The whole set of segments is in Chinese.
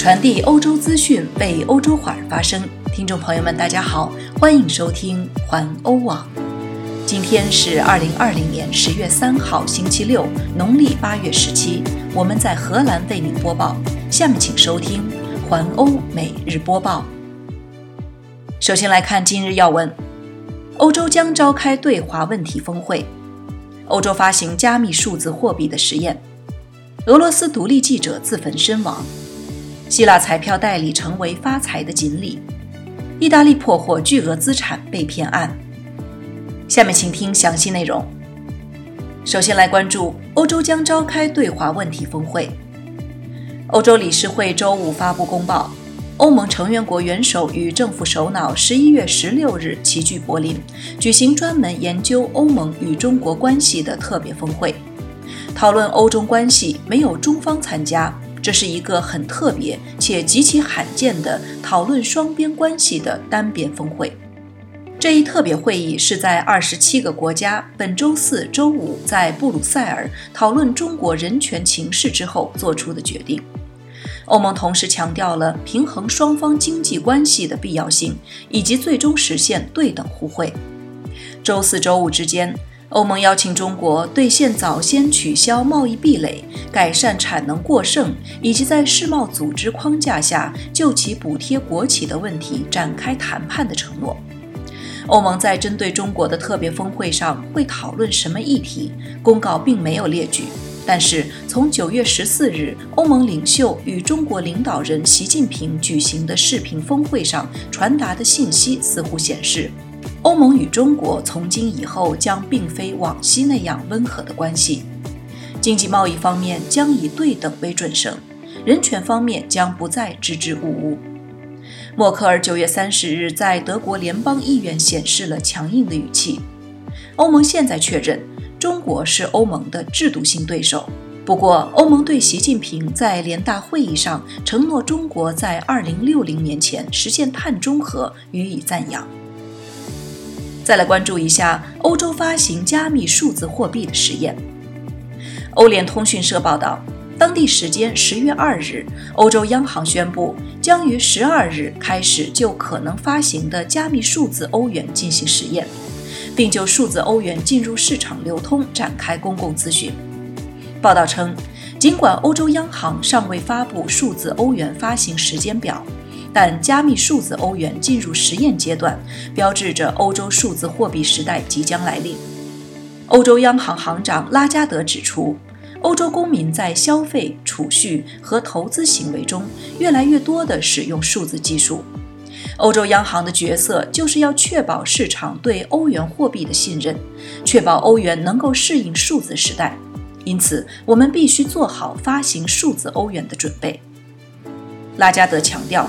传递欧洲资讯，为欧洲华人发声。听众朋友们，大家好，欢迎收听环欧网。今天是二零二零年十月三号，星期六，农历八月十七。我们在荷兰为您播报。下面请收听环欧每日播报。首先来看今日要闻：欧洲将召开对华问题峰会；欧洲发行加密数字货币的实验；俄罗斯独立记者自焚身亡；希腊彩票代理成为发财的锦鲤；意大利破获巨额资产被骗案。下面请听详细内容。首先来关注欧洲将召开对华问题峰会。欧洲理事会周五发布公报，欧盟成员国元首与政府首脑十一月十六日齐聚柏林，举行专门研究欧盟与中国关系的特别峰会，讨论欧中关系。没有中方参加，这是一个很特别且极其罕见的讨论双边关系的单边峰会。这一特别会议是在二十七个国家本周四周五在布鲁塞尔讨论中国人权情势之后做出的决定。欧盟同时强调了平衡双方经济关系的必要性，以及最终实现对等互惠。周四周五之间，欧盟邀请中国兑现早先取消贸易壁垒、改善产能过剩，以及在世贸组织框架下就其补贴国企的问题展开谈判的承诺。欧盟在针对中国的特别峰会上会讨论什么议题？公告并没有列举。但是，从九月十四日欧盟领袖与中国领导人习近平举行的视频峰会上传达的信息，似乎显示，欧盟与中国从今以后将并非往昔那样温和的关系。经济贸易方面将以对等为准绳，人权方面将不再支支吾吾。默克尔九月三十日在德国联邦议院显示了强硬的语气。欧盟现在确认。中国是欧盟的制度性对手。不过，欧盟对习近平在联大会议上承诺中国在2060年前实现碳中和予以赞扬。再来关注一下欧洲发行加密数字货币的实验。欧联通讯社报道，当地时间十月二日，欧洲央行宣布将于十二日开始就可能发行的加密数字欧元进行实验。并就数字欧元进入市场流通展开公共咨询。报道称，尽管欧洲央行尚未发布数字欧元发行时间表，但加密数字欧元进入实验阶段，标志着欧洲数字货币时代即将来临。欧洲央行行长拉加德指出，欧洲公民在消费、储蓄和投资行为中越来越多地使用数字技术。欧洲央行的角色就是要确保市场对欧元货币的信任，确保欧元能够适应数字时代。因此，我们必须做好发行数字欧元的准备。拉加德强调，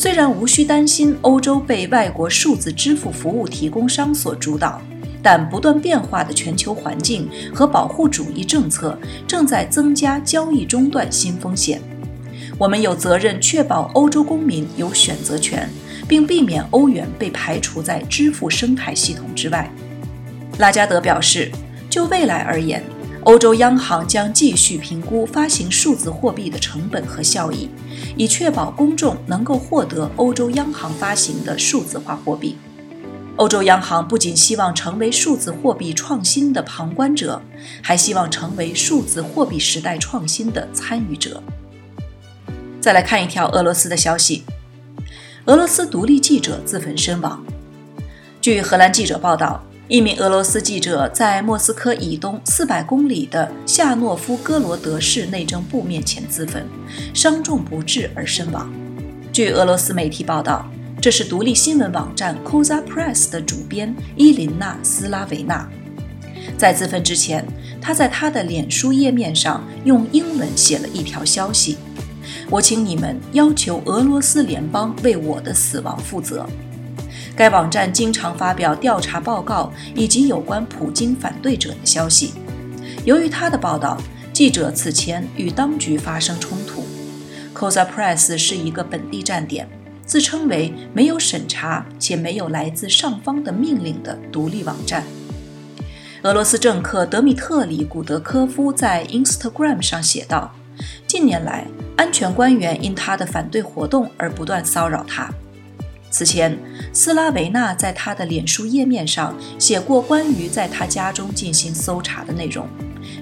虽然无需担心欧洲被外国数字支付服务提供商所主导，但不断变化的全球环境和保护主义政策正在增加交易中断新风险。我们有责任确保欧洲公民有选择权。并避免欧元被排除在支付生态系统之外。拉加德表示，就未来而言，欧洲央行将继续评估发行数字货币的成本和效益，以确保公众能够获得欧洲央行发行的数字化货币。欧洲央行不仅希望成为数字货币创新的旁观者，还希望成为数字货币时代创新的参与者。再来看一条俄罗斯的消息。俄罗斯独立记者自焚身亡。据荷兰记者报道，一名俄罗斯记者在莫斯科以东四百公里的夏诺夫哥罗德市内政部面前自焚，伤重不治而身亡。据俄罗斯媒体报道，这是独立新闻网站 Koza Press 的主编伊琳娜·斯拉维娜。在自焚之前，他在他的脸书页面上用英文写了一条消息。我请你们要求俄罗斯联邦为我的死亡负责。该网站经常发表调查报告以及有关普京反对者的消息。由于他的报道，记者此前与当局发生冲突。Koza Press 是一个本地站点，自称为没有审查且没有来自上方的命令的独立网站。俄罗斯政客德米特里·古德科夫在 Instagram 上写道：“近年来。”安全官员因他的反对活动而不断骚扰他。此前，斯拉维纳在他的脸书页面上写过关于在他家中进行搜查的内容。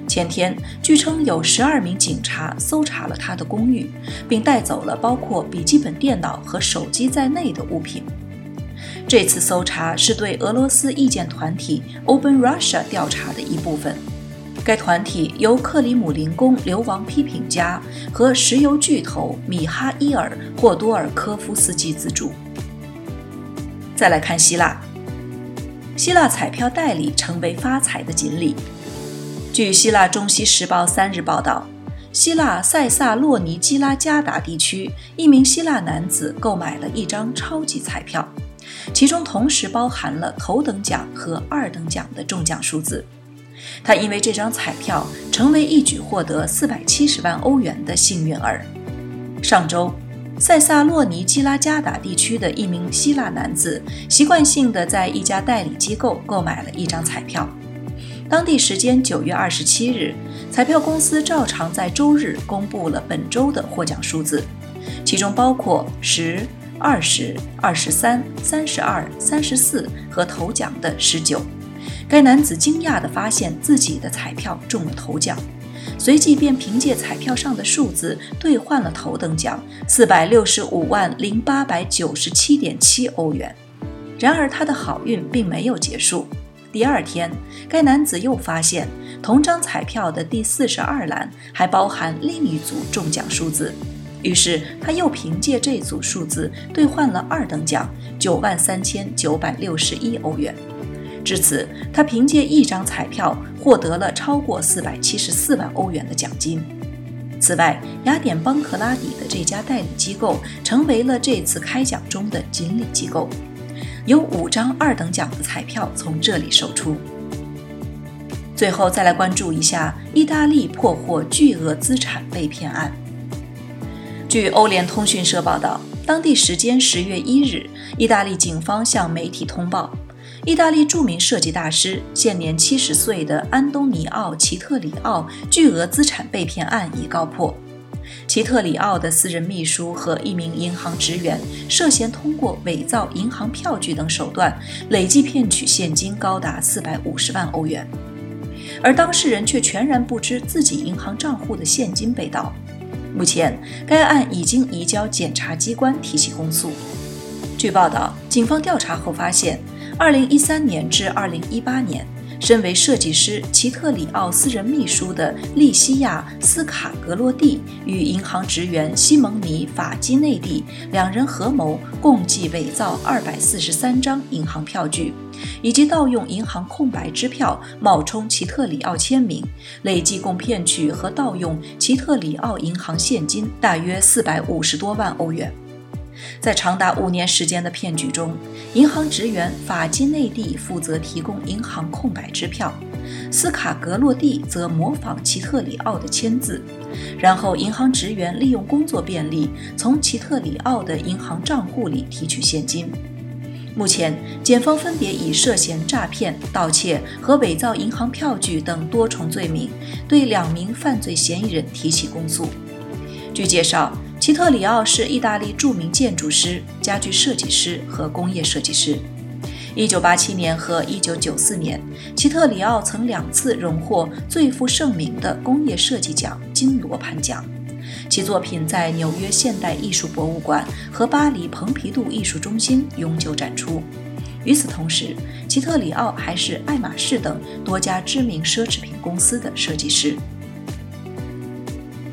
前天，据称有十二名警察搜查了他的公寓，并带走了包括笔记本电脑和手机在内的物品。这次搜查是对俄罗斯意见团体 Open Russia 调查的一部分。该团体由克里姆林宫流亡批评家和石油巨头米哈伊尔·霍多尔科夫斯基资助。再来看希腊，希腊彩票代理成为发财的锦鲤。据希腊《中西时报》三日报道，希腊塞萨洛尼基拉加达地区一名希腊男子购买了一张超级彩票，其中同时包含了头等奖和二等奖的中奖数字。他因为这张彩票成为一举获得四百七十万欧元的幸运儿。上周。塞萨洛尼基拉加达地区的一名希腊男子习惯性地在一家代理机构购买了一张彩票。当地时间九月二十七日，彩票公司照常在周日公布了本周的获奖数字，其中包括十、二十、二十三、三十二、三十四和头奖的十九。该男子惊讶地发现自己的彩票中了头奖。随即便凭借彩票上的数字兑换了头等奖四百六十五万零八百九十七点七欧元。然而他的好运并没有结束。第二天，该男子又发现同张彩票的第四十二栏还包含另一组中奖数字，于是他又凭借这组数字兑换了二等奖九万三千九百六十一欧元。至此，他凭借一张彩票获得了超过四百七十四万欧元的奖金。此外，雅典邦克拉底的这家代理机构成为了这次开奖中的锦鲤机构，有五张二等奖的彩票从这里售出。最后，再来关注一下意大利破获巨额资产被骗案。据欧联通讯社报道，当地时间十月一日，意大利警方向媒体通报。意大利著名设计大师、现年七十岁的安东尼奥·齐特里奥巨额资产被骗案已告破。齐特里奥的私人秘书和一名银行职员涉嫌通过伪造银行票据等手段，累计骗取现金高达四百五十万欧元，而当事人却全然不知自己银行账户的现金被盗。目前，该案已经移交检察机关提起公诉。据报道，警方调查后发现。二零一三年至二零一八年，身为设计师齐特里奥私人秘书的利西亚斯卡格洛蒂与银行职员西蒙尼法基内蒂两人合谋，共计伪造二百四十三张银行票据，以及盗用银行空白支票冒充齐特里奥签名，累计共骗取和盗用齐特里奥银行现金大约四百五十多万欧元。在长达五年时间的骗局中，银行职员法基内蒂负责提供银行空白支票，斯卡格洛蒂则模仿齐特里奥的签字，然后银行职员利用工作便利，从齐特里奥的银行账户里提取现金。目前，检方分别以涉嫌诈骗、盗窃和伪造银行票据等多重罪名，对两名犯罪嫌疑人提起公诉。据介绍。齐特里奥是意大利著名建筑师、家具设计师和工业设计师。1987年和1994年，齐特里奥曾两次荣获最负盛名的工业设计奖金罗盘奖。其作品在纽约现代艺术博物馆和巴黎蓬皮杜艺术中心永久展出。与此同时，齐特里奥还是爱马仕等多家知名奢侈品公司的设计师。